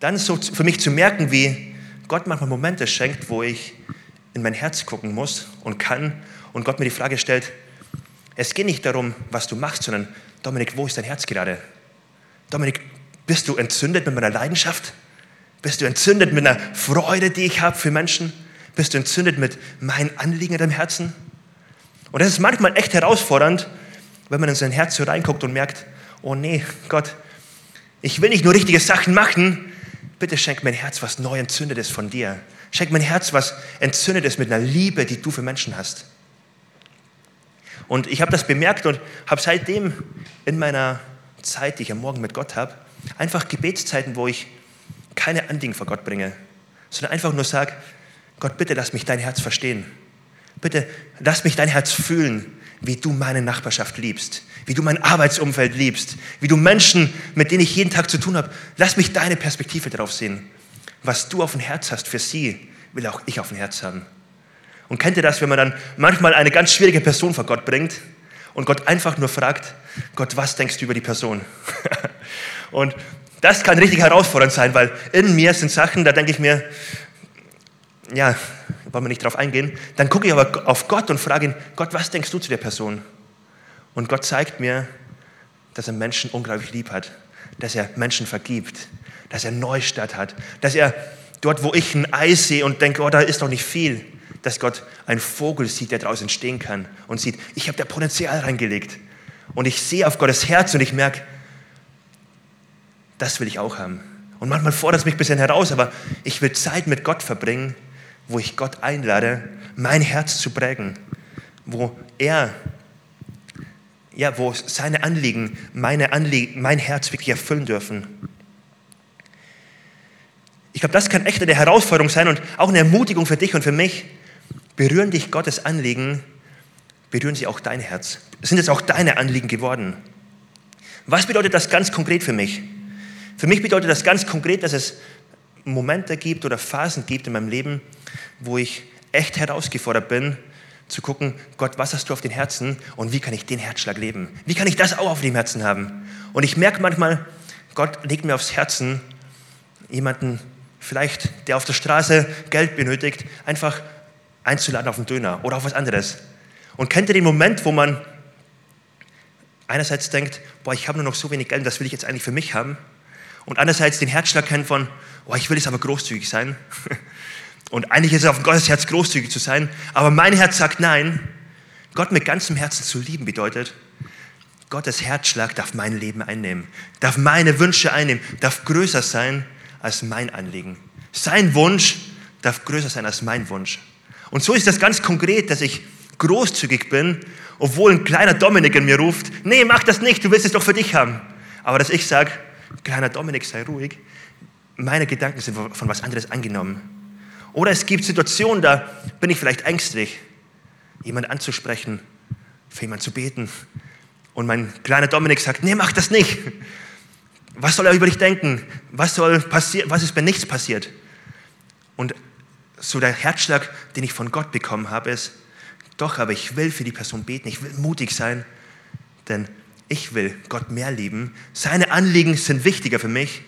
dann so für mich zu merken, wie Gott manchmal Momente schenkt, wo ich in mein Herz gucken muss und kann und Gott mir die Frage stellt, es geht nicht darum, was du machst, sondern Dominik, wo ist dein Herz gerade? Dominik, bist du entzündet mit meiner Leidenschaft? Bist du entzündet mit einer Freude, die ich habe für Menschen? Bist du entzündet mit meinen Anliegen in deinem Herzen? Und das ist manchmal echt herausfordernd, wenn man in sein Herz so reinguckt und merkt, oh nee, Gott, ich will nicht nur richtige Sachen machen, bitte schenk mein Herz was neu entzündet ist von dir. Schenk mein Herz was entzündet ist mit einer Liebe, die du für Menschen hast. Und ich habe das bemerkt und habe seitdem in meiner Zeit, die ich am Morgen mit Gott habe, einfach Gebetszeiten, wo ich keine Anliegen vor Gott bringe, sondern einfach nur sage, Gott, bitte lass mich dein Herz verstehen. Bitte lass mich dein Herz fühlen, wie du meine Nachbarschaft liebst, wie du mein Arbeitsumfeld liebst, wie du Menschen, mit denen ich jeden Tag zu tun habe, lass mich deine Perspektive darauf sehen. Was du auf dem Herz hast für sie, will auch ich auf dem Herz haben. Und kennt ihr das, wenn man dann manchmal eine ganz schwierige Person vor Gott bringt und Gott einfach nur fragt, Gott, was denkst du über die Person? und das kann richtig herausfordernd sein, weil in mir sind Sachen, da denke ich mir, ja, wollen wir nicht drauf eingehen. Dann gucke ich aber auf Gott und frage ihn, Gott, was denkst du zu der Person? Und Gott zeigt mir, dass er Menschen unglaublich lieb hat, dass er Menschen vergibt, dass er Neustadt hat, dass er dort, wo ich ein Eis sehe und denke, oh, da ist doch nicht viel, dass Gott einen Vogel sieht, der draußen stehen kann und sieht, ich habe da Potenzial reingelegt. Und ich sehe auf Gottes Herz und ich merke, das will ich auch haben. Und manchmal fordert es mich ein bisschen heraus, aber ich will Zeit mit Gott verbringen, wo ich Gott einlade, mein Herz zu prägen, wo er, ja, wo seine Anliegen, meine Anliegen, mein Herz wirklich erfüllen dürfen. Ich glaube, das kann echt eine Herausforderung sein und auch eine Ermutigung für dich und für mich. Berühren dich Gottes Anliegen, berühren sie auch dein Herz. Sind es auch deine Anliegen geworden? Was bedeutet das ganz konkret für mich? Für mich bedeutet das ganz konkret, dass es Momente gibt oder Phasen gibt in meinem Leben, wo ich echt herausgefordert bin, zu gucken, Gott, was hast du auf den Herzen und wie kann ich den Herzschlag leben? Wie kann ich das auch auf dem Herzen haben? Und ich merke manchmal, Gott legt mir aufs Herzen, jemanden vielleicht, der auf der Straße Geld benötigt, einfach einzuladen auf einen Döner oder auf was anderes. Und kennt ihr den Moment, wo man einerseits denkt, boah, ich habe nur noch so wenig Geld, das will ich jetzt eigentlich für mich haben, und andererseits den Herzschlag kennt von, oh, ich will jetzt aber großzügig sein. Und eigentlich ist es auf Gottes Herz großzügig zu sein, aber mein Herz sagt nein. Gott mit ganzem Herzen zu lieben bedeutet, Gottes Herzschlag darf mein Leben einnehmen, darf meine Wünsche einnehmen, darf größer sein als mein Anliegen. Sein Wunsch darf größer sein als mein Wunsch. Und so ist das ganz konkret, dass ich großzügig bin, obwohl ein kleiner Dominik in mir ruft, nee, mach das nicht, du willst es doch für dich haben. Aber dass ich sage, kleiner Dominik, sei ruhig, meine Gedanken sind von was anderes angenommen. Oder es gibt Situationen, da bin ich vielleicht ängstlich, jemand anzusprechen, für jemanden zu beten. Und mein kleiner Dominik sagt, nee, mach das nicht. Was soll er über dich denken? Was soll passieren? Was ist, wenn nichts passiert? Und so der Herzschlag, den ich von Gott bekommen habe, ist, doch, aber ich will für die Person beten, ich will mutig sein, denn ich will Gott mehr lieben. Seine Anliegen sind wichtiger für mich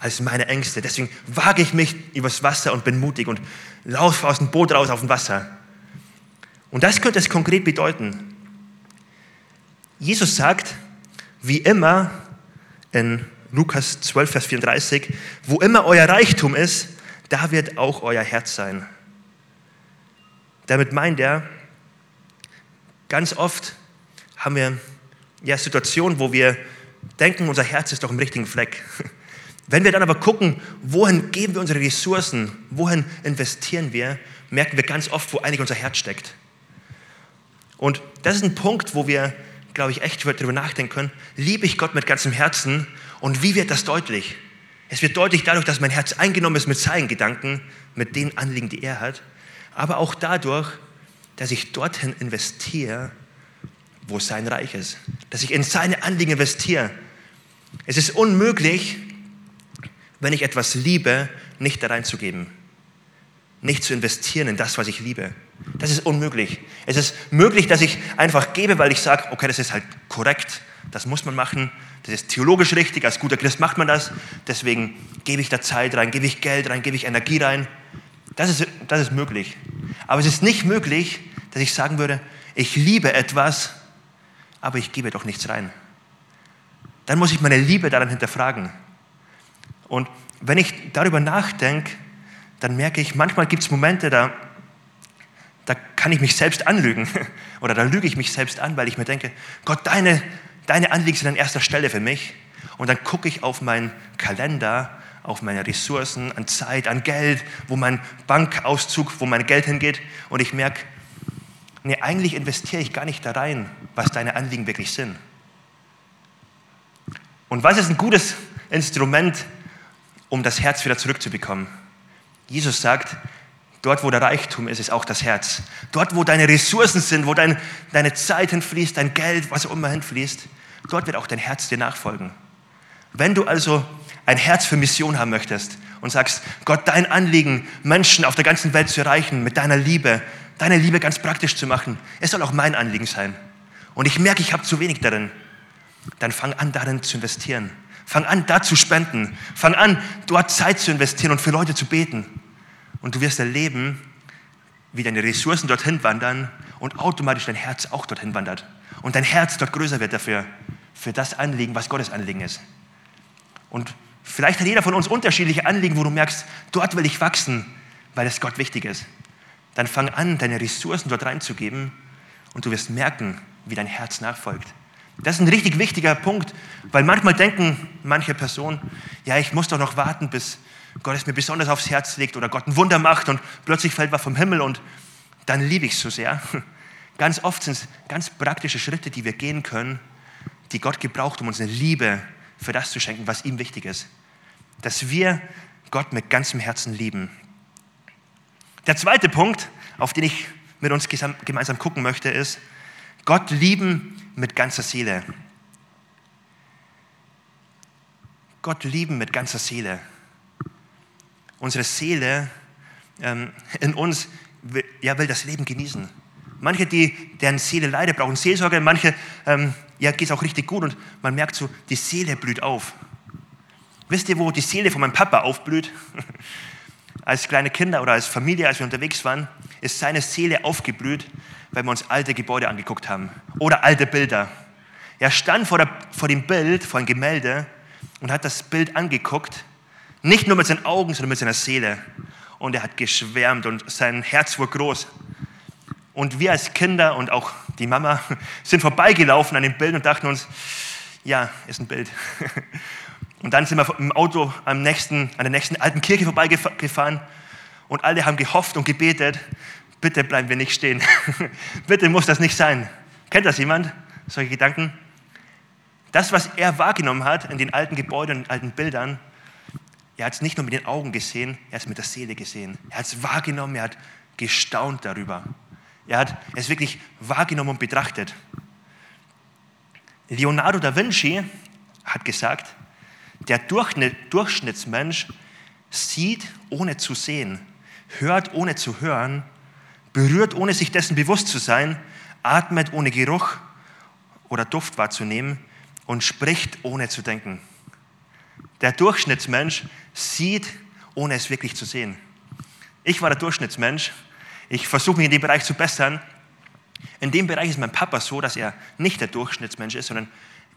als meine Ängste. Deswegen wage ich mich übers Wasser und bin mutig und laufe aus dem Boot raus auf dem Wasser. Und das könnte es konkret bedeuten. Jesus sagt, wie immer in Lukas 12, Vers 34, wo immer euer Reichtum ist, da wird auch euer Herz sein. Damit meint er, ganz oft haben wir ja, Situation, wo wir denken, unser Herz ist doch im richtigen Fleck. Wenn wir dann aber gucken, wohin geben wir unsere Ressourcen, wohin investieren wir, merken wir ganz oft, wo eigentlich unser Herz steckt. Und das ist ein Punkt, wo wir, glaube ich, echt darüber nachdenken können, liebe ich Gott mit ganzem Herzen und wie wird das deutlich? Es wird deutlich dadurch, dass mein Herz eingenommen ist mit seinen Gedanken, mit den Anliegen, die er hat, aber auch dadurch, dass ich dorthin investiere, wo sein Reich ist, dass ich in seine Anliegen investiere. Es ist unmöglich, wenn ich etwas liebe, nicht da reinzugeben, nicht zu investieren in das, was ich liebe. Das ist unmöglich. Es ist möglich, dass ich einfach gebe, weil ich sage, okay, das ist halt korrekt, das muss man machen, das ist theologisch richtig, als guter Christ macht man das, deswegen gebe ich da Zeit rein, gebe ich Geld rein, gebe ich Energie rein. Das ist, das ist möglich. Aber es ist nicht möglich, dass ich sagen würde, ich liebe etwas, aber ich gebe doch nichts rein. Dann muss ich meine Liebe daran hinterfragen. Und wenn ich darüber nachdenke, dann merke ich, manchmal gibt es Momente, da, da kann ich mich selbst anlügen oder da lüge ich mich selbst an, weil ich mir denke, Gott, deine, deine Anliegen sind an erster Stelle für mich. Und dann gucke ich auf meinen Kalender, auf meine Ressourcen, an Zeit, an Geld, wo mein Bankauszug, wo mein Geld hingeht und ich merke, nee, eigentlich investiere ich gar nicht da rein, was deine Anliegen wirklich sind. Und was ist ein gutes Instrument, um das Herz wieder zurückzubekommen? Jesus sagt, dort wo der Reichtum ist, ist auch das Herz. Dort wo deine Ressourcen sind, wo dein, deine Zeit hinfließt, dein Geld, was auch immer hinfließt, dort wird auch dein Herz dir nachfolgen. Wenn du also ein Herz für Mission haben möchtest und sagst, Gott, dein Anliegen, Menschen auf der ganzen Welt zu erreichen mit deiner Liebe, deine Liebe ganz praktisch zu machen, es soll auch mein Anliegen sein. Und ich merke, ich habe zu wenig darin. Dann fang an, darin zu investieren. Fang an, da zu spenden. Fang an, dort Zeit zu investieren und für Leute zu beten. Und du wirst erleben, wie deine Ressourcen dorthin wandern und automatisch dein Herz auch dorthin wandert. Und dein Herz dort größer wird dafür, für das Anliegen, was Gottes Anliegen ist. Und vielleicht hat jeder von uns unterschiedliche Anliegen, wo du merkst, dort will ich wachsen, weil es Gott wichtig ist. Dann fang an, deine Ressourcen dort reinzugeben und du wirst merken, wie dein Herz nachfolgt. Das ist ein richtig wichtiger Punkt, weil manchmal denken manche Personen, ja, ich muss doch noch warten, bis Gott es mir besonders aufs Herz legt oder Gott ein Wunder macht und plötzlich fällt was vom Himmel und dann liebe ich es so sehr. Ganz oft sind es ganz praktische Schritte, die wir gehen können, die Gott gebraucht, um uns eine Liebe für das zu schenken, was ihm wichtig ist. Dass wir Gott mit ganzem Herzen lieben. Der zweite Punkt, auf den ich mit uns gemeinsam gucken möchte, ist, Gott lieben mit ganzer Seele. Gott lieben mit ganzer Seele. Unsere Seele ähm, in uns will, ja, will das Leben genießen. Manche, die, deren Seele leidet, brauchen Seelsorge. Manche, ähm, ja, geht es auch richtig gut und man merkt so, die Seele blüht auf. Wisst ihr, wo die Seele von meinem Papa aufblüht? als kleine Kinder oder als Familie, als wir unterwegs waren, ist seine Seele aufgeblüht, weil wir uns alte Gebäude angeguckt haben oder alte Bilder. Er stand vor, der, vor dem Bild, vor einem Gemälde und hat das Bild angeguckt, nicht nur mit seinen Augen, sondern mit seiner Seele. Und er hat geschwärmt und sein Herz wurde groß. Und wir als Kinder und auch die Mama sind vorbeigelaufen an dem Bild und dachten uns, ja, ist ein Bild. Und dann sind wir im Auto am nächsten, an der nächsten alten Kirche vorbeigefahren und alle haben gehofft und gebetet, bitte bleiben wir nicht stehen. bitte muss das nicht sein. Kennt das jemand? Solche Gedanken? Das, was er wahrgenommen hat in den alten Gebäuden und alten Bildern, er hat es nicht nur mit den Augen gesehen, er hat es mit der Seele gesehen. Er hat es wahrgenommen, er hat gestaunt darüber. Er hat es wirklich wahrgenommen und betrachtet. Leonardo da Vinci hat gesagt, der Durchschnittsmensch sieht ohne zu sehen, hört ohne zu hören berührt, ohne sich dessen bewusst zu sein, atmet, ohne Geruch oder Duft wahrzunehmen und spricht, ohne zu denken. Der Durchschnittsmensch sieht, ohne es wirklich zu sehen. Ich war der Durchschnittsmensch. Ich versuche mich in dem Bereich zu bessern. In dem Bereich ist mein Papa so, dass er nicht der Durchschnittsmensch ist, sondern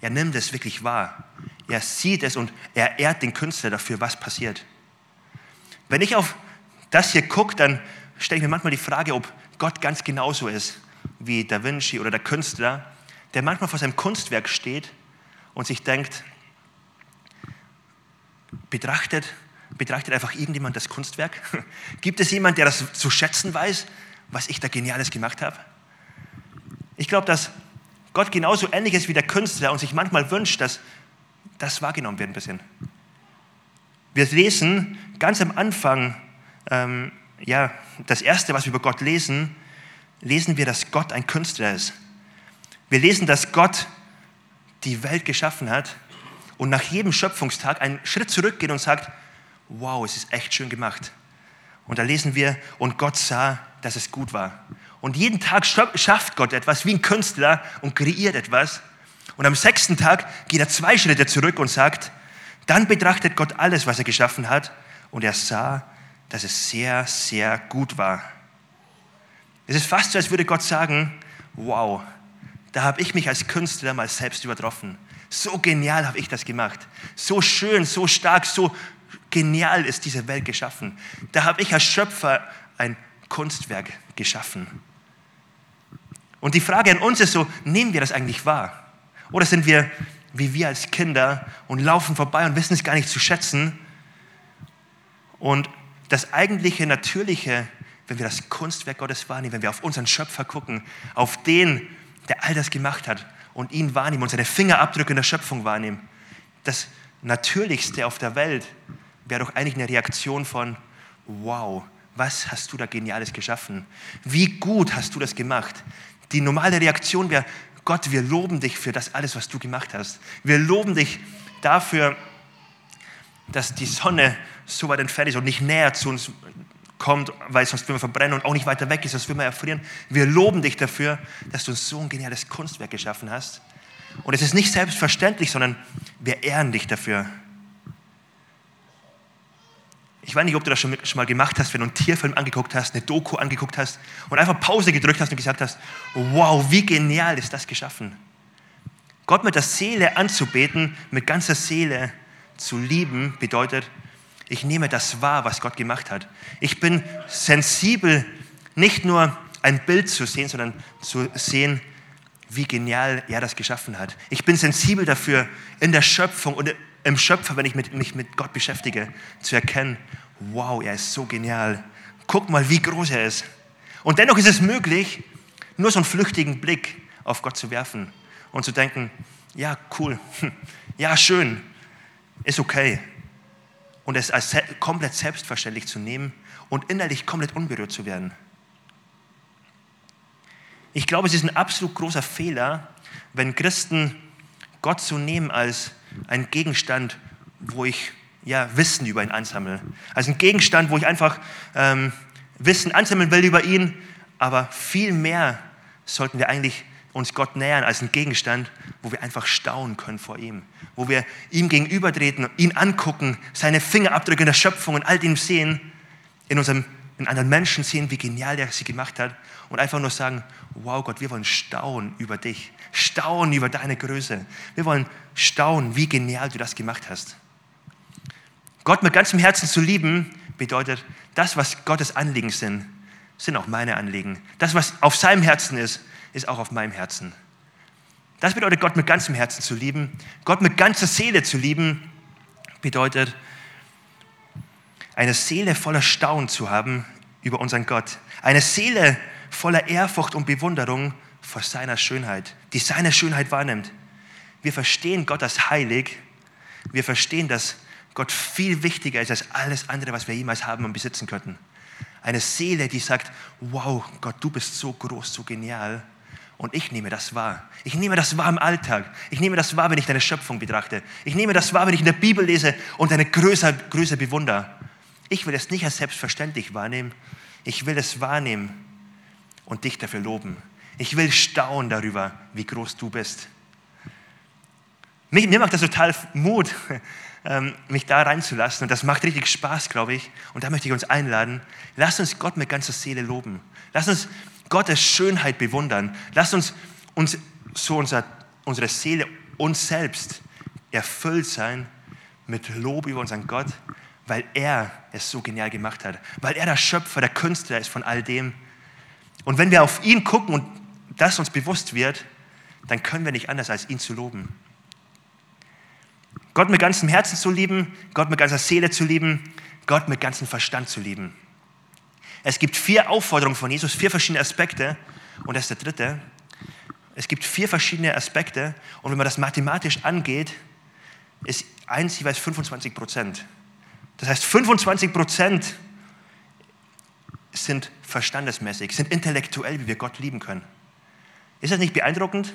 er nimmt es wirklich wahr. Er sieht es und er ehrt den Künstler dafür, was passiert. Wenn ich auf das hier gucke, dann stelle ich mir manchmal die Frage, ob Gott ganz genauso ist wie Da Vinci oder der Künstler, der manchmal vor seinem Kunstwerk steht und sich denkt, betrachtet, betrachtet einfach irgendjemand das Kunstwerk? Gibt es jemand, der das zu schätzen weiß, was ich da Geniales gemacht habe? Ich glaube, dass Gott genauso ähnlich ist wie der Künstler und sich manchmal wünscht, dass das wahrgenommen wird ein bisschen. Wir lesen ganz am Anfang ähm, ja, das Erste, was wir über Gott lesen, lesen wir, dass Gott ein Künstler ist. Wir lesen, dass Gott die Welt geschaffen hat und nach jedem Schöpfungstag einen Schritt zurückgeht und sagt, wow, es ist echt schön gemacht. Und da lesen wir, und Gott sah, dass es gut war. Und jeden Tag schafft Gott etwas wie ein Künstler und kreiert etwas. Und am sechsten Tag geht er zwei Schritte zurück und sagt, dann betrachtet Gott alles, was er geschaffen hat, und er sah, dass es sehr, sehr gut war. Es ist fast so, als würde Gott sagen, wow, da habe ich mich als Künstler mal selbst übertroffen. So genial habe ich das gemacht. So schön, so stark, so genial ist diese Welt geschaffen. Da habe ich als Schöpfer ein Kunstwerk geschaffen. Und die Frage an uns ist so, nehmen wir das eigentlich wahr? Oder sind wir wie wir als Kinder und laufen vorbei und wissen es gar nicht zu schätzen? Und das eigentliche, natürliche, wenn wir das Kunstwerk Gottes wahrnehmen, wenn wir auf unseren Schöpfer gucken, auf den, der all das gemacht hat und ihn wahrnehmen und seine Fingerabdrücke in der Schöpfung wahrnehmen, das Natürlichste auf der Welt wäre doch eigentlich eine Reaktion von, wow, was hast du da Geniales geschaffen? Wie gut hast du das gemacht? Die normale Reaktion wäre, Gott, wir loben dich für das alles, was du gemacht hast. Wir loben dich dafür, dass die Sonne so weit entfernt ist und nicht näher zu uns kommt, weil sonst würden wir verbrennen und auch nicht weiter weg ist, sonst würden wir erfrieren. Wir loben dich dafür, dass du uns so ein geniales Kunstwerk geschaffen hast. Und es ist nicht selbstverständlich, sondern wir ehren dich dafür. Ich weiß nicht, ob du das schon, mal gemacht hast, wenn du einen Tierfilm angeguckt hast, eine Doku angeguckt hast und einfach Pause gedrückt hast und gesagt hast, wow, wie genial ist das geschaffen. Gott mit der Seele anzubeten, mit ganzer Seele zu lieben, bedeutet, ich nehme das wahr, was Gott gemacht hat. Ich bin sensibel, nicht nur ein Bild zu sehen, sondern zu sehen, wie genial er das geschaffen hat. Ich bin sensibel dafür, in der Schöpfung und im Schöpfer, wenn ich mich mit Gott beschäftige, zu erkennen, wow, er ist so genial. Guck mal, wie groß er ist. Und dennoch ist es möglich, nur so einen flüchtigen Blick auf Gott zu werfen und zu denken, ja, cool, ja, schön, ist okay. Und es als komplett selbstverständlich zu nehmen und innerlich komplett unberührt zu werden. Ich glaube, es ist ein absolut großer Fehler, wenn Christen Gott so nehmen als ein Gegenstand, wo ich ja, Wissen über ihn ansammle. Als ein Gegenstand, wo ich einfach ähm, Wissen ansammeln will über ihn, aber viel mehr sollten wir eigentlich uns Gott nähern als ein Gegenstand, wo wir einfach staunen können vor ihm, wo wir ihm gegenübertreten, ihn angucken, seine Fingerabdrücke in der Schöpfung und all dem sehen, in unserem in anderen Menschen sehen, wie genial er sie gemacht hat und einfach nur sagen, wow Gott, wir wollen staunen über dich, staunen über deine Größe. Wir wollen staunen, wie genial du das gemacht hast. Gott mit ganzem Herzen zu lieben, bedeutet, das, was Gottes Anliegen sind, sind auch meine Anliegen. Das, was auf seinem Herzen ist, ist auch auf meinem Herzen. Das bedeutet, Gott mit ganzem Herzen zu lieben. Gott mit ganzer Seele zu lieben, bedeutet, eine Seele voller Staunen zu haben über unseren Gott. Eine Seele voller Ehrfurcht und Bewunderung vor seiner Schönheit, die seine Schönheit wahrnimmt. Wir verstehen Gott als heilig. Wir verstehen, dass Gott viel wichtiger ist als alles andere, was wir jemals haben und besitzen könnten. Eine Seele, die sagt, wow, Gott, du bist so groß, so genial. Und ich nehme das wahr. Ich nehme das wahr im Alltag. Ich nehme das wahr, wenn ich deine Schöpfung betrachte. Ich nehme das wahr, wenn ich in der Bibel lese und deine Größe, Größe bewundere. Ich will es nicht als selbstverständlich wahrnehmen. Ich will es wahrnehmen und dich dafür loben. Ich will staunen darüber, wie groß du bist. Mir, macht das total Mut, ähm, mich da reinzulassen. Und das macht richtig Spaß, glaube ich. Und da möchte ich uns einladen. Lass uns Gott mit ganzer Seele loben. Lass uns Gottes Schönheit bewundern. Lass uns, uns so unser, unsere Seele, uns selbst erfüllt sein mit Lob über unseren Gott weil er es so genial gemacht hat, weil er der Schöpfer, der Künstler ist von all dem. Und wenn wir auf ihn gucken und das uns bewusst wird, dann können wir nicht anders, als ihn zu loben. Gott mit ganzem Herzen zu lieben, Gott mit ganzer Seele zu lieben, Gott mit ganzem Verstand zu lieben. Es gibt vier Aufforderungen von Jesus, vier verschiedene Aspekte. Und das ist der dritte. Es gibt vier verschiedene Aspekte. Und wenn man das mathematisch angeht, ist eins jeweils 25 Prozent. Das heißt, 25 Prozent sind verstandesmäßig, sind intellektuell, wie wir Gott lieben können. Ist das nicht beeindruckend,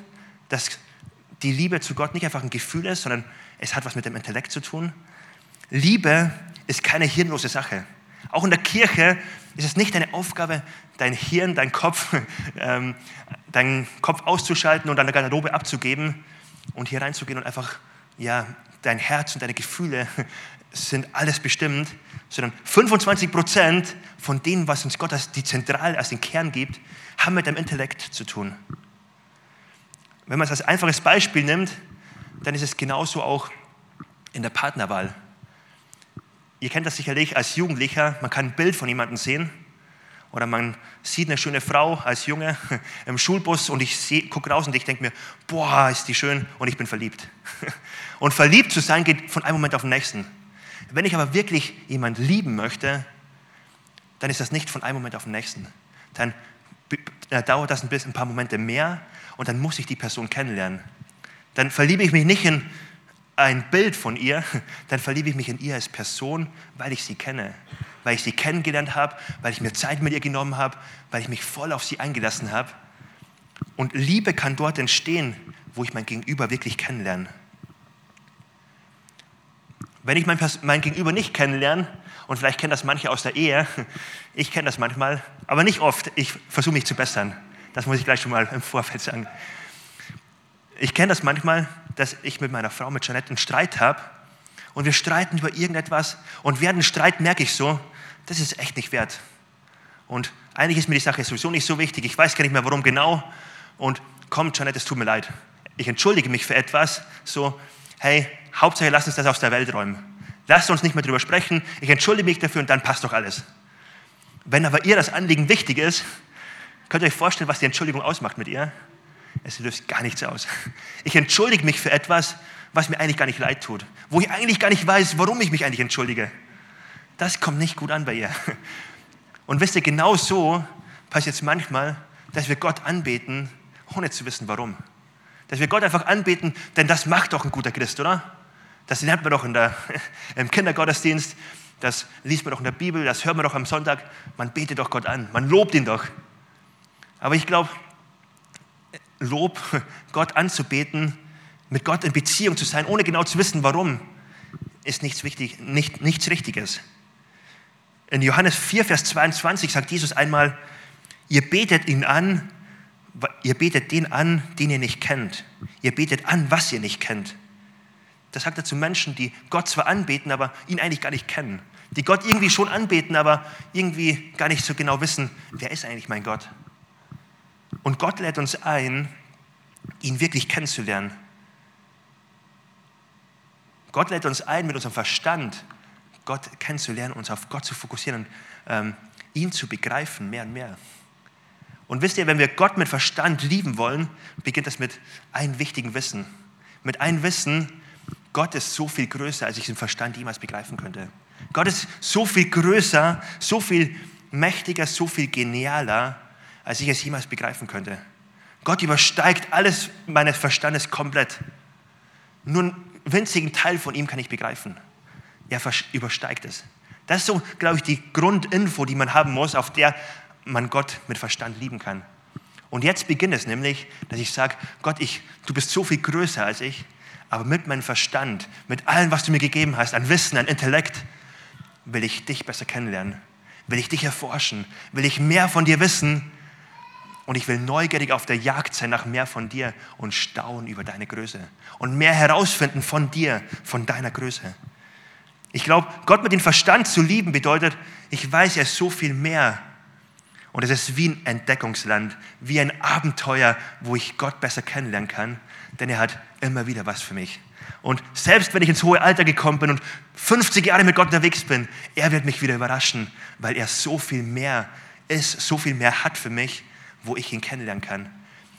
dass die Liebe zu Gott nicht einfach ein Gefühl ist, sondern es hat was mit dem Intellekt zu tun? Liebe ist keine hirnlose Sache. Auch in der Kirche ist es nicht deine Aufgabe, dein Hirn, dein Kopf, ähm, deinen Kopf auszuschalten und der Garderobe abzugeben, und hier reinzugehen und einfach, ja, dein Herz und deine Gefühle sind alles bestimmt, sondern 25 Prozent von dem, was uns Gott als die Zentral, als den Kern gibt, haben mit dem Intellekt zu tun. Wenn man es als einfaches Beispiel nimmt, dann ist es genauso auch in der Partnerwahl. Ihr kennt das sicherlich als Jugendlicher, man kann ein Bild von jemandem sehen oder man sieht eine schöne Frau als Junge im Schulbus und ich gucke raus und ich denke mir, boah, ist die schön und ich bin verliebt. Und verliebt zu sein geht von einem Moment auf den nächsten. Wenn ich aber wirklich jemand lieben möchte, dann ist das nicht von einem Moment auf den nächsten. Dann äh, dauert das ein, bisschen, ein paar Momente mehr und dann muss ich die Person kennenlernen. Dann verliebe ich mich nicht in ein Bild von ihr, dann verliebe ich mich in ihr als Person, weil ich sie kenne, weil ich sie kennengelernt habe, weil ich mir Zeit mit ihr genommen habe, weil ich mich voll auf sie eingelassen habe. Und Liebe kann dort entstehen, wo ich mein Gegenüber wirklich kennenlerne. Wenn ich mein, mein Gegenüber nicht kennenlerne, und vielleicht kennen das manche aus der Ehe, ich kenne das manchmal, aber nicht oft, ich versuche mich zu bessern. Das muss ich gleich schon mal im Vorfeld sagen. Ich kenne das manchmal, dass ich mit meiner Frau, mit Janette, einen Streit habe und wir streiten über irgendetwas und während dem Streit merke ich so, das ist echt nicht wert. Und eigentlich ist mir die Sache sowieso nicht so wichtig, ich weiß gar nicht mehr, warum genau. Und komm, Janette, es tut mir leid. Ich entschuldige mich für etwas, so, hey, Hauptsache lass uns das aus der Welt räumen. Lasst uns nicht mehr darüber sprechen, ich entschuldige mich dafür und dann passt doch alles. Wenn aber ihr das Anliegen wichtig ist, könnt ihr euch vorstellen, was die Entschuldigung ausmacht mit ihr? Es löst gar nichts aus. Ich entschuldige mich für etwas, was mir eigentlich gar nicht leid tut, wo ich eigentlich gar nicht weiß, warum ich mich eigentlich entschuldige. Das kommt nicht gut an bei ihr. Und wisst ihr, genau so passiert es manchmal, dass wir Gott anbeten, ohne zu wissen, warum. Dass wir Gott einfach anbeten, denn das macht doch ein guter Christ, oder? Das lernt man doch in der, im Kindergottesdienst, das liest man doch in der Bibel, das hört man doch am Sonntag. Man betet doch Gott an, man lobt ihn doch. Aber ich glaube, Lob, Gott anzubeten, mit Gott in Beziehung zu sein, ohne genau zu wissen, warum, ist nichts, wichtig, nicht, nichts Richtiges. In Johannes 4, Vers 22 sagt Jesus einmal, ihr betet ihn an, ihr betet den an, den ihr nicht kennt. Ihr betet an, was ihr nicht kennt. Das sagt er zu Menschen, die Gott zwar anbeten, aber ihn eigentlich gar nicht kennen. Die Gott irgendwie schon anbeten, aber irgendwie gar nicht so genau wissen, wer ist eigentlich mein Gott. Und Gott lädt uns ein, ihn wirklich kennenzulernen. Gott lädt uns ein, mit unserem Verstand Gott kennenzulernen, uns auf Gott zu fokussieren und ähm, ihn zu begreifen, mehr und mehr. Und wisst ihr, wenn wir Gott mit Verstand lieben wollen, beginnt das mit einem wichtigen Wissen. Mit einem Wissen, Gott ist so viel größer, als ich im Verstand jemals begreifen könnte. Gott ist so viel größer, so viel mächtiger, so viel genialer, als ich es jemals begreifen könnte. Gott übersteigt alles meines Verstandes komplett. Nur einen winzigen Teil von ihm kann ich begreifen. Er übersteigt es. Das ist so, glaube ich, die Grundinfo, die man haben muss, auf der man Gott mit Verstand lieben kann. Und jetzt beginnt es nämlich, dass ich sage, Gott, ich, du bist so viel größer als ich, aber mit meinem Verstand, mit allem, was du mir gegeben hast, an Wissen, an Intellekt, will ich dich besser kennenlernen, will ich dich erforschen, will ich mehr von dir wissen und ich will neugierig auf der Jagd sein nach mehr von dir und staunen über deine Größe und mehr herausfinden von dir, von deiner Größe. Ich glaube, Gott mit dem Verstand zu lieben bedeutet, ich weiß, ist so viel mehr. Und es ist wie ein Entdeckungsland, wie ein Abenteuer, wo ich Gott besser kennenlernen kann, denn er hat immer wieder was für mich. Und selbst wenn ich ins hohe Alter gekommen bin und 50 Jahre mit Gott unterwegs bin, er wird mich wieder überraschen, weil er so viel mehr ist, so viel mehr hat für mich wo ich ihn kennenlernen kann.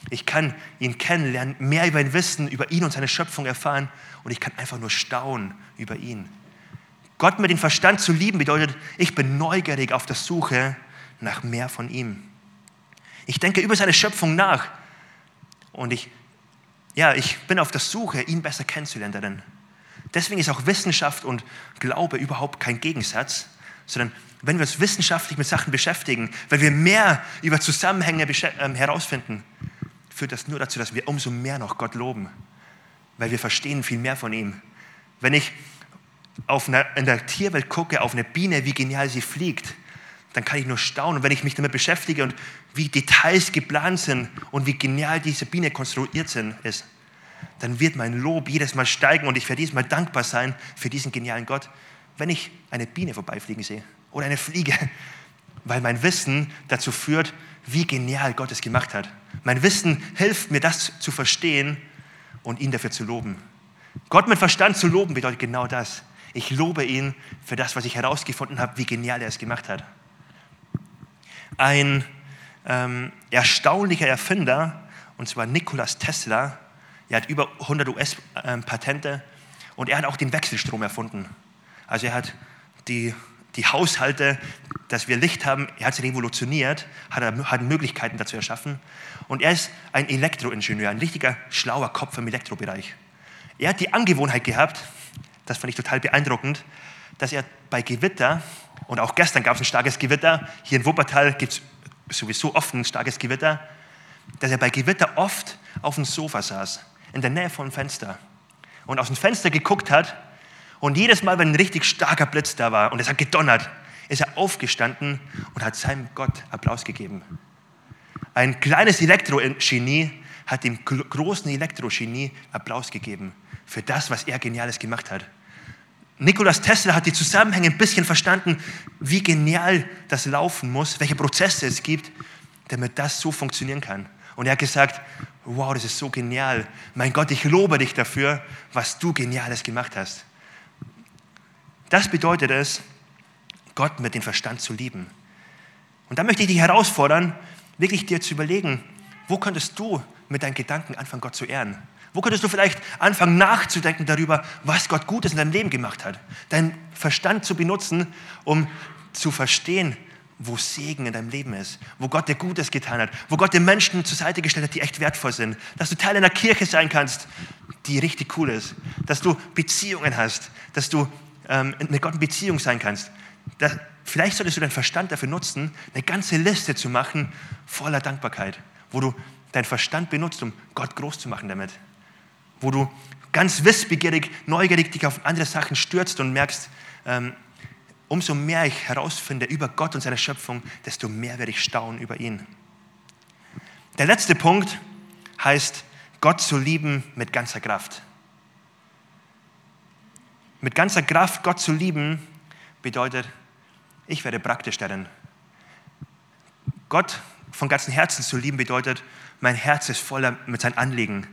Ich kann ihn kennenlernen, mehr über ihn wissen, über ihn und seine Schöpfung erfahren und ich kann einfach nur staunen über ihn. Gott mit dem Verstand zu lieben bedeutet, ich bin neugierig auf der Suche nach mehr von ihm. Ich denke über seine Schöpfung nach und ich, ja, ich bin auf der Suche, ihn besser kennenzulernen. Deswegen ist auch Wissenschaft und Glaube überhaupt kein Gegensatz, sondern wenn wir uns wissenschaftlich mit Sachen beschäftigen, wenn wir mehr über Zusammenhänge ähm, herausfinden, führt das nur dazu, dass wir umso mehr noch Gott loben, weil wir verstehen viel mehr von ihm. Wenn ich auf einer, in der Tierwelt gucke, auf eine Biene, wie genial sie fliegt, dann kann ich nur staunen. Und wenn ich mich damit beschäftige und wie Details geplant sind und wie genial diese Biene konstruiert sind, ist, dann wird mein Lob jedes Mal steigen und ich werde jedes Mal dankbar sein für diesen genialen Gott, wenn ich eine Biene vorbeifliegen sehe oder eine Fliege, weil mein Wissen dazu führt, wie genial Gott es gemacht hat. Mein Wissen hilft mir, das zu verstehen und ihn dafür zu loben. Gott mit Verstand zu loben bedeutet genau das. Ich lobe ihn für das, was ich herausgefunden habe, wie genial er es gemacht hat. Ein ähm, erstaunlicher Erfinder, und zwar Nikolaus Tesla, er hat über 100 US-Patente und er hat auch den Wechselstrom erfunden. Also er hat die, die Haushalte, dass wir Licht haben, er hat sie revolutioniert, hat, hat Möglichkeiten dazu erschaffen. Und er ist ein Elektroingenieur, ein richtiger schlauer Kopf im Elektrobereich. Er hat die Angewohnheit gehabt, das fand ich total beeindruckend, dass er bei Gewitter, und auch gestern gab es ein starkes Gewitter, hier in Wuppertal gibt es sowieso oft ein starkes Gewitter, dass er bei Gewitter oft auf dem Sofa saß, in der Nähe vom Fenster und aus dem Fenster geguckt hat und jedes Mal, wenn ein richtig starker Blitz da war und es hat gedonnert, ist er aufgestanden und hat seinem Gott Applaus gegeben. Ein kleines Elektrogenie hat dem großen Elektrogenie Applaus gegeben für das, was er Geniales gemacht hat. Nikolaus Tesla hat die Zusammenhänge ein bisschen verstanden, wie genial das laufen muss, welche Prozesse es gibt, damit das so funktionieren kann. Und er hat gesagt, wow, das ist so genial. Mein Gott, ich lobe dich dafür, was du Geniales gemacht hast. Das bedeutet es, Gott mit dem Verstand zu lieben. Und da möchte ich dich herausfordern, wirklich dir zu überlegen, wo könntest du mit deinen Gedanken anfangen, Gott zu ehren? Wo könntest du vielleicht anfangen nachzudenken darüber, was Gott Gutes in deinem Leben gemacht hat? Deinen Verstand zu benutzen, um zu verstehen, wo Segen in deinem Leben ist, wo Gott dir Gutes getan hat, wo Gott dir Menschen zur Seite gestellt hat, die echt wertvoll sind, dass du Teil einer Kirche sein kannst, die richtig cool ist, dass du Beziehungen hast, dass du ähm, mit Gott in Beziehung sein kannst. Das, vielleicht solltest du deinen Verstand dafür nutzen, eine ganze Liste zu machen voller Dankbarkeit, wo du deinen Verstand benutzt, um Gott groß zu machen damit, wo du ganz wissbegierig, neugierig dich auf andere Sachen stürzt und merkst, ähm, umso mehr ich herausfinde über Gott und seine Schöpfung, desto mehr werde ich staunen über ihn. Der letzte Punkt heißt, Gott zu lieben mit ganzer Kraft. Mit ganzer Kraft Gott zu lieben bedeutet, ich werde praktisch darin. Gott von ganzem Herzen zu lieben bedeutet, mein Herz ist voller mit seinen Anliegen.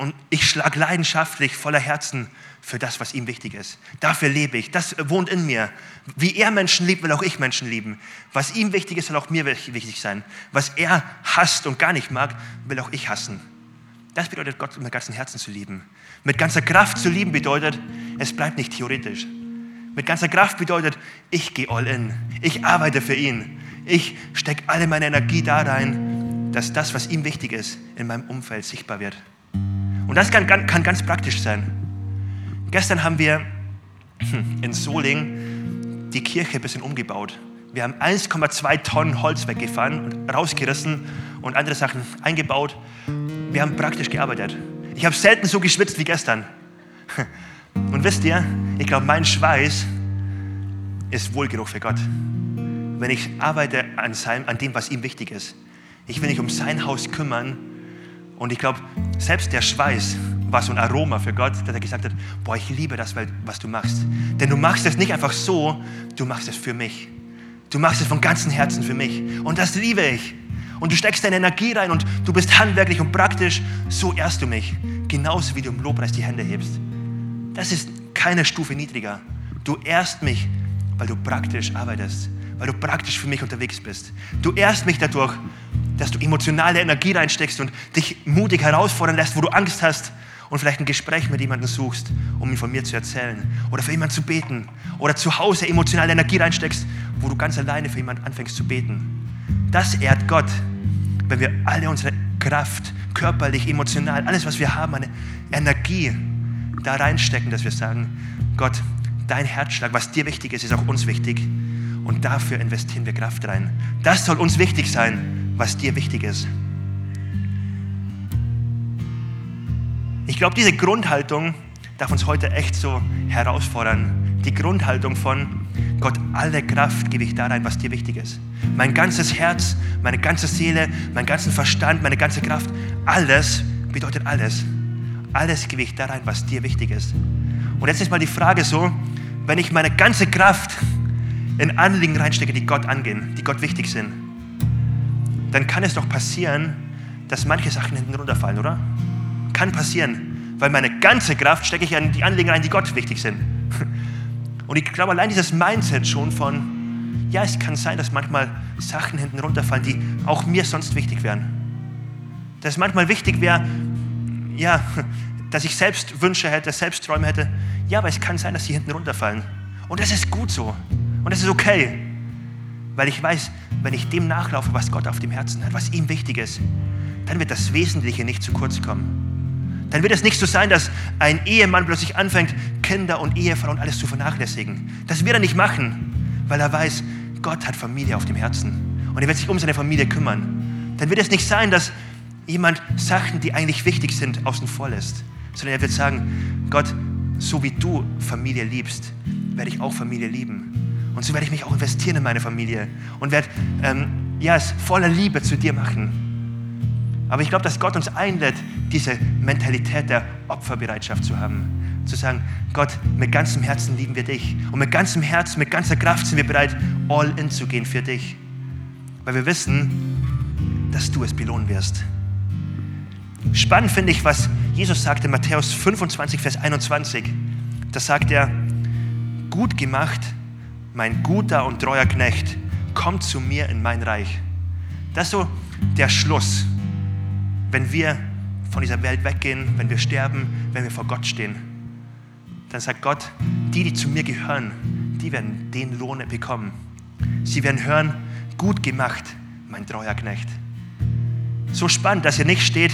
Und ich schlage leidenschaftlich voller Herzen für das, was ihm wichtig ist. Dafür lebe ich. Das wohnt in mir. Wie er Menschen liebt, will auch ich Menschen lieben. Was ihm wichtig ist, soll auch mir wichtig sein. Was er hasst und gar nicht mag, will auch ich hassen. Das bedeutet, Gott mit ganzem Herzen zu lieben. Mit ganzer Kraft zu lieben bedeutet, es bleibt nicht theoretisch. Mit ganzer Kraft bedeutet, ich gehe all in. Ich arbeite für ihn. Ich stecke alle meine Energie da rein, dass das, was ihm wichtig ist, in meinem Umfeld sichtbar wird. Und das kann, kann ganz praktisch sein. Gestern haben wir in Soling die Kirche ein bisschen umgebaut. Wir haben 1,2 Tonnen Holz weggefahren und rausgerissen und andere Sachen eingebaut. Wir haben praktisch gearbeitet. Ich habe selten so geschwitzt wie gestern. Und wisst ihr, ich glaube, mein Schweiß ist Wohlgeruch für Gott. Wenn ich arbeite an, seinem, an dem, was ihm wichtig ist. Ich will mich um sein Haus kümmern. Und ich glaube, selbst der Schweiß war so ein Aroma für Gott, dass er gesagt hat, boah, ich liebe das, was du machst. Denn du machst es nicht einfach so, du machst es für mich. Du machst es von ganzem Herzen für mich. Und das liebe ich. Und du steckst deine Energie rein und du bist handwerklich und praktisch. So ehrst du mich. Genauso wie du im Lobpreis die Hände hebst. Das ist keine Stufe niedriger. Du ehrst mich, weil du praktisch arbeitest, weil du praktisch für mich unterwegs bist. Du ehrst mich dadurch, dass du emotionale Energie reinsteckst und dich mutig herausfordern lässt, wo du Angst hast und vielleicht ein Gespräch mit jemandem suchst, um ihm von mir zu erzählen oder für jemanden zu beten oder zu Hause emotionale Energie reinsteckst, wo du ganz alleine für jemanden anfängst zu beten. Das ehrt Gott, wenn wir alle unsere Kraft, körperlich, emotional, alles, was wir haben, eine Energie da reinstecken, dass wir sagen, Gott, dein Herzschlag, was dir wichtig ist, ist auch uns wichtig. Und dafür investieren wir Kraft rein. Das soll uns wichtig sein, was dir wichtig ist. Ich glaube, diese Grundhaltung darf uns heute echt so herausfordern. Die Grundhaltung von Gott, alle Kraft gebe ich da rein, was dir wichtig ist. Mein ganzes Herz, meine ganze Seele, meinen ganzen Verstand, meine ganze Kraft, alles bedeutet alles. alles Gewicht da rein, was dir wichtig ist. Und jetzt ist mal die Frage so, wenn ich meine ganze Kraft in Anliegen reinstecke, die Gott angehen, die Gott wichtig sind, dann kann es doch passieren, dass manche Sachen hinten runterfallen, oder? Kann passieren, weil meine ganze Kraft stecke ich in die Anliegen rein, die Gott wichtig sind. Und ich glaube, allein dieses Mindset schon von, ja, es kann sein, dass manchmal Sachen hinten runterfallen, die auch mir sonst wichtig wären. Dass es manchmal wichtig wäre, ja, dass ich selbst Wünsche hätte, selbst Träume hätte. Ja, aber es kann sein, dass sie hinten runterfallen. Und das ist gut so. Und das ist okay. Weil ich weiß, wenn ich dem nachlaufe, was Gott auf dem Herzen hat, was ihm wichtig ist, dann wird das Wesentliche nicht zu kurz kommen. Dann wird es nicht so sein, dass ein Ehemann plötzlich anfängt, Kinder und Ehefrau und alles zu vernachlässigen. Das wird er nicht machen, weil er weiß, Gott hat Familie auf dem Herzen. Und er wird sich um seine Familie kümmern. Dann wird es nicht sein, dass jemand Sachen, die eigentlich wichtig sind, außen vor lässt sondern er wird sagen, Gott, so wie du Familie liebst, werde ich auch Familie lieben. Und so werde ich mich auch investieren in meine Familie und werde ähm, ja, es voller Liebe zu dir machen. Aber ich glaube, dass Gott uns einlädt, diese Mentalität der Opferbereitschaft zu haben. Zu sagen, Gott, mit ganzem Herzen lieben wir dich. Und mit ganzem Herzen, mit ganzer Kraft sind wir bereit, all in zu gehen für dich. Weil wir wissen, dass du es belohnen wirst. Spannend finde ich, was Jesus sagte in Matthäus 25, Vers 21. Da sagt er, gut gemacht, mein guter und treuer Knecht, kommt zu mir in mein Reich. Das ist so der Schluss, wenn wir von dieser Welt weggehen, wenn wir sterben, wenn wir vor Gott stehen. Dann sagt Gott, die, die zu mir gehören, die werden den Lohn bekommen. Sie werden hören, gut gemacht, mein treuer Knecht. So spannend, dass hier nicht steht,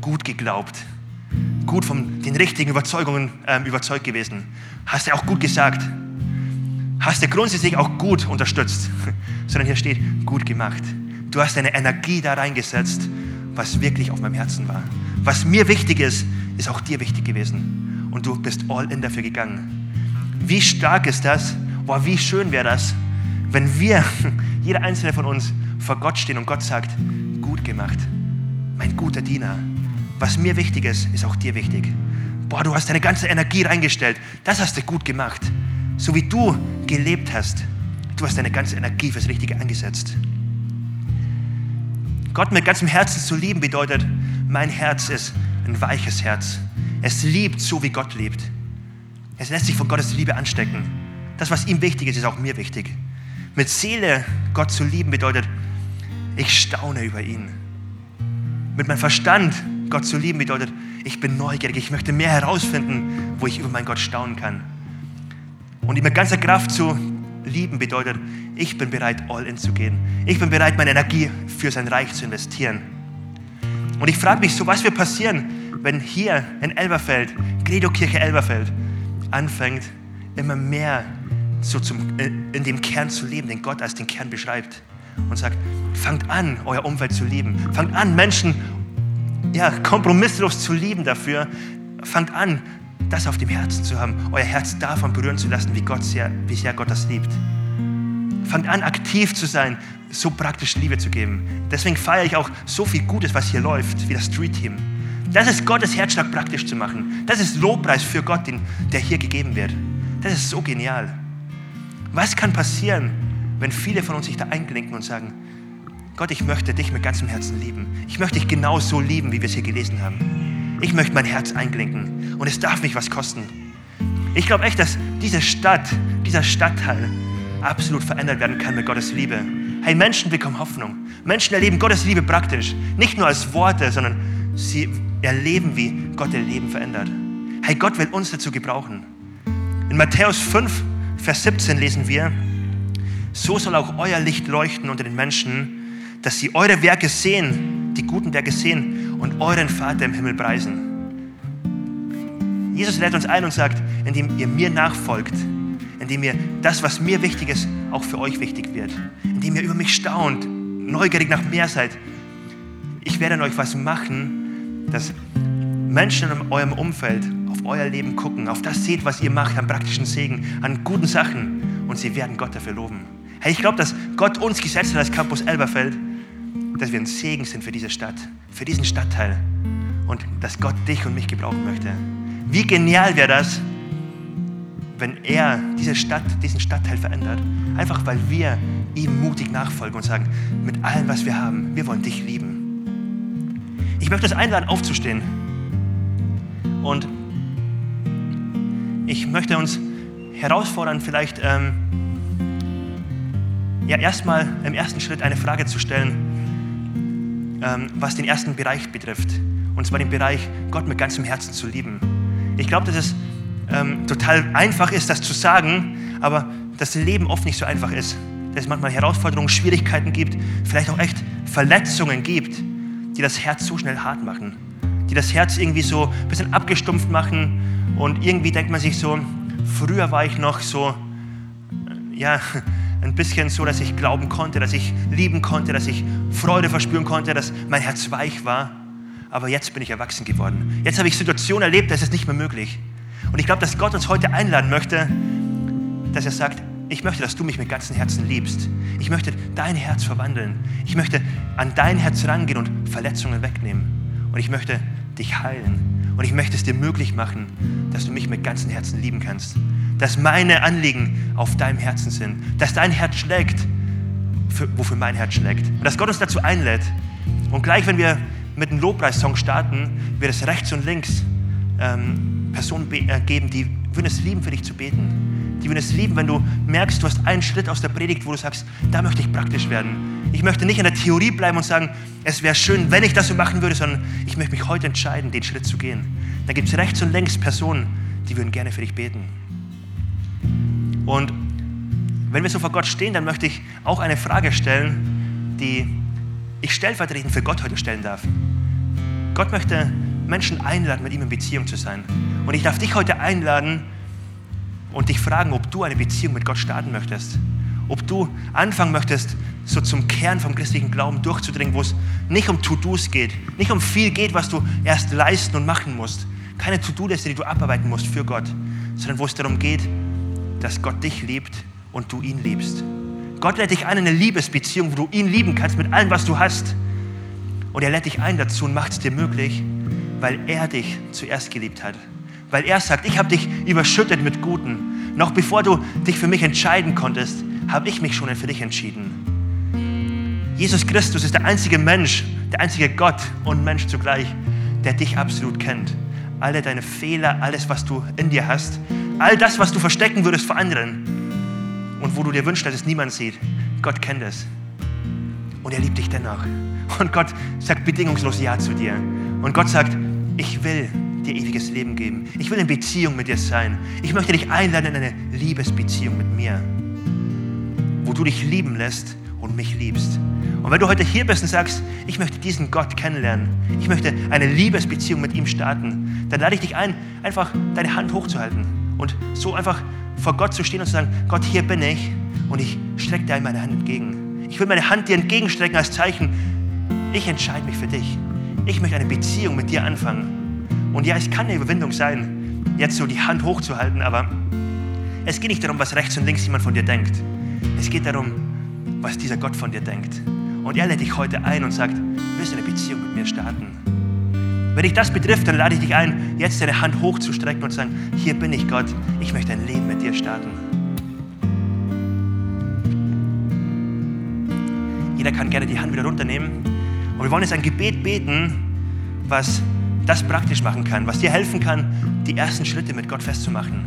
gut geglaubt, gut von den richtigen Überzeugungen äh, überzeugt gewesen. Hast du auch gut gesagt. Hast du grundsätzlich auch gut unterstützt. Sondern hier steht, gut gemacht. Du hast deine Energie da reingesetzt, was wirklich auf meinem Herzen war. Was mir wichtig ist, ist auch dir wichtig gewesen. Und du bist all in dafür gegangen. Wie stark ist das? Boah, wie schön wäre das, wenn wir, jeder einzelne von uns, vor Gott stehen und Gott sagt, gut gemacht, mein guter Diener, was mir wichtig ist, ist auch dir wichtig. Boah, du hast deine ganze Energie reingestellt. Das hast du gut gemacht. So wie du gelebt hast. Du hast deine ganze Energie fürs Richtige eingesetzt. Gott mit ganzem Herzen zu lieben bedeutet, mein Herz ist ein weiches Herz. Es liebt so, wie Gott liebt. Es lässt sich von Gottes Liebe anstecken. Das, was ihm wichtig ist, ist auch mir wichtig. Mit Seele Gott zu lieben bedeutet, ich staune über ihn. Mit meinem Verstand Gott zu lieben bedeutet, ich bin neugierig, ich möchte mehr herausfinden, wo ich über meinen Gott staunen kann. Und ihn mit ganzer Kraft zu lieben bedeutet, ich bin bereit, all in zu gehen. Ich bin bereit, meine Energie für sein Reich zu investieren. Und ich frage mich so, was wird passieren, wenn hier in Elberfeld, Credo-Kirche Elberfeld, anfängt, immer mehr so zum, äh, in dem Kern zu leben, den Gott als den Kern beschreibt. Und sagt, fangt an, euer Umfeld zu lieben. Fangt an, Menschen ja, kompromisslos zu lieben dafür, fangt an, das auf dem Herzen zu haben, euer Herz davon berühren zu lassen, wie, Gott sehr, wie sehr Gott das liebt. Fangt an, aktiv zu sein, so praktisch Liebe zu geben. Deswegen feiere ich auch so viel Gutes, was hier läuft, wie das Street Team. Das ist Gottes Herzschlag praktisch zu machen. Das ist Lobpreis für Gott, den, der hier gegeben wird. Das ist so genial. Was kann passieren, wenn viele von uns sich da einklinken und sagen, Gott, ich möchte dich mit ganzem Herzen lieben. Ich möchte dich genau so lieben, wie wir es hier gelesen haben. Ich möchte mein Herz einklinken und es darf mich was kosten. Ich glaube echt, dass diese Stadt, dieser Stadtteil absolut verändert werden kann mit Gottes Liebe. Hey, Menschen bekommen Hoffnung. Menschen erleben Gottes Liebe praktisch. Nicht nur als Worte, sondern sie erleben, wie Gott ihr Leben verändert. Hey, Gott will uns dazu gebrauchen. In Matthäus 5, Vers 17 lesen wir, so soll auch euer Licht leuchten unter den Menschen, dass sie eure Werke sehen, die guten Werke sehen und euren Vater im Himmel preisen. Jesus lädt uns ein und sagt, indem ihr mir nachfolgt, indem ihr das, was mir wichtig ist, auch für euch wichtig wird, indem ihr über mich staunt, neugierig nach mehr seid. Ich werde an euch was machen, dass Menschen in eurem Umfeld auf euer Leben gucken, auf das seht, was ihr macht, an praktischen Segen, an guten Sachen und sie werden Gott dafür loben. Hey, ich glaube, dass Gott uns gesetzt hat als Campus Elberfeld, dass wir ein Segen sind für diese Stadt, für diesen Stadtteil. und dass Gott dich und mich gebrauchen möchte. Wie genial wäre das, wenn er diese Stadt, diesen Stadtteil verändert, einfach weil wir ihm mutig nachfolgen und sagen, mit allem, was wir haben, wir wollen dich lieben. Ich möchte uns einladen, aufzustehen. Und ich möchte uns herausfordern, vielleicht ähm, ja, erstmal im ersten Schritt eine Frage zu stellen, ähm, was den ersten Bereich betrifft. Und zwar den Bereich, Gott mit ganzem Herzen zu lieben. Ich glaube, dass es ähm, total einfach ist, das zu sagen, aber das Leben oft nicht so einfach ist. Dass es manchmal Herausforderungen, Schwierigkeiten gibt, vielleicht auch echt Verletzungen gibt, die das Herz so schnell hart machen. Die das Herz irgendwie so ein bisschen abgestumpft machen und irgendwie denkt man sich so, früher war ich noch so, äh, ja, ein bisschen so, dass ich glauben konnte, dass ich lieben konnte, dass ich Freude verspüren konnte, dass mein Herz weich war aber jetzt bin ich erwachsen geworden. Jetzt habe ich Situationen erlebt, da ist nicht mehr möglich. Und ich glaube, dass Gott uns heute einladen möchte, dass er sagt, ich möchte, dass du mich mit ganzem Herzen liebst. Ich möchte dein Herz verwandeln. Ich möchte an dein Herz rangehen und Verletzungen wegnehmen. Und ich möchte dich heilen. Und ich möchte es dir möglich machen, dass du mich mit ganzem Herzen lieben kannst. Dass meine Anliegen auf deinem Herzen sind. Dass dein Herz schlägt, für, wofür mein Herz schlägt. Und dass Gott uns dazu einlädt. Und gleich, wenn wir mit einem Lobpreissong starten, wird es rechts und links ähm, Personen äh, geben, die würden es lieben, für dich zu beten. Die würden es lieben, wenn du merkst, du hast einen Schritt aus der Predigt, wo du sagst, da möchte ich praktisch werden. Ich möchte nicht in der Theorie bleiben und sagen, es wäre schön, wenn ich das so machen würde, sondern ich möchte mich heute entscheiden, den Schritt zu gehen. Dann gibt es rechts und links Personen, die würden gerne für dich beten. Und wenn wir so vor Gott stehen, dann möchte ich auch eine Frage stellen, die ich stellvertretend für Gott heute stellen darf. Gott möchte Menschen einladen, mit ihm in Beziehung zu sein. Und ich darf dich heute einladen und dich fragen, ob du eine Beziehung mit Gott starten möchtest. Ob du anfangen möchtest, so zum Kern vom christlichen Glauben durchzudringen, wo es nicht um To-Dos geht, nicht um viel geht, was du erst leisten und machen musst. Keine To-Do-Liste, die du abarbeiten musst für Gott, sondern wo es darum geht, dass Gott dich liebt und du ihn liebst. Gott lädt dich ein in eine Liebesbeziehung, wo du ihn lieben kannst mit allem, was du hast. Und er lädt dich ein dazu und macht es dir möglich, weil er dich zuerst geliebt hat. Weil er sagt, ich habe dich überschüttet mit Guten. Noch bevor du dich für mich entscheiden konntest, habe ich mich schon für dich entschieden. Jesus Christus ist der einzige Mensch, der einzige Gott und Mensch zugleich, der dich absolut kennt. Alle deine Fehler, alles, was du in dir hast, all das, was du verstecken würdest vor anderen, und wo du dir wünschst, dass es niemand sieht. Gott kennt es. Und er liebt dich dennoch. Und Gott sagt bedingungslos Ja zu dir. Und Gott sagt, ich will dir ewiges Leben geben. Ich will in Beziehung mit dir sein. Ich möchte dich einladen in eine Liebesbeziehung mit mir, wo du dich lieben lässt und mich liebst. Und wenn du heute hier bist und sagst, ich möchte diesen Gott kennenlernen, ich möchte eine Liebesbeziehung mit ihm starten, dann lade ich dich ein, einfach deine Hand hochzuhalten und so einfach vor Gott zu stehen und zu sagen, Gott, hier bin ich und ich strecke dir meine Hand entgegen. Ich will meine Hand dir entgegenstrecken als Zeichen, ich entscheide mich für dich. Ich möchte eine Beziehung mit dir anfangen. Und ja, es kann eine Überwindung sein, jetzt so die Hand hochzuhalten, aber es geht nicht darum, was rechts und links jemand von dir denkt. Es geht darum, was dieser Gott von dir denkt. Und er lädt dich heute ein und sagt, willst du eine Beziehung mit mir starten? Wenn dich das betrifft, dann lade ich dich ein, jetzt deine Hand hochzustrecken und zu sagen, hier bin ich Gott, ich möchte ein Leben mit dir starten. Jeder kann gerne die Hand wieder runternehmen. Und wir wollen jetzt ein Gebet beten, was das praktisch machen kann, was dir helfen kann, die ersten Schritte mit Gott festzumachen.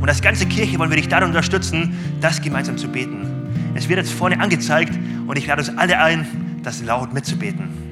Und als ganze Kirche wollen wir dich darin unterstützen, das gemeinsam zu beten. Es wird jetzt vorne angezeigt und ich lade uns alle ein, das laut mitzubeten.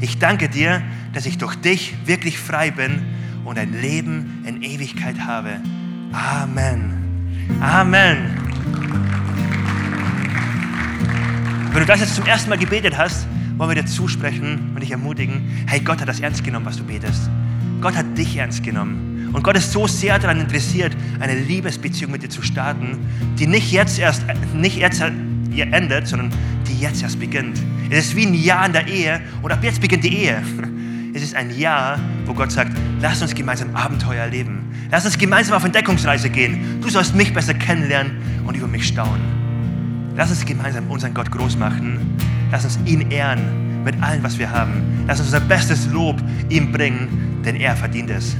Ich danke dir, dass ich durch dich wirklich frei bin und ein Leben in Ewigkeit habe. Amen. Amen. Wenn du das jetzt zum ersten Mal gebetet hast, wollen wir dir zusprechen und dich ermutigen, hey, Gott hat das ernst genommen, was du betest. Gott hat dich ernst genommen. Und Gott ist so sehr daran interessiert, eine Liebesbeziehung mit dir zu starten, die nicht jetzt erst, nicht jetzt endet, sondern die jetzt erst beginnt. Es ist wie ein Jahr in der Ehe und ab jetzt beginnt die Ehe. Es ist ein Jahr, wo Gott sagt, lass uns gemeinsam Abenteuer erleben. Lass uns gemeinsam auf Entdeckungsreise gehen. Du sollst mich besser kennenlernen und über mich staunen. Lass uns gemeinsam unseren Gott groß machen. Lass uns ihn ehren mit allem, was wir haben. Lass uns unser bestes Lob ihm bringen, denn er verdient es.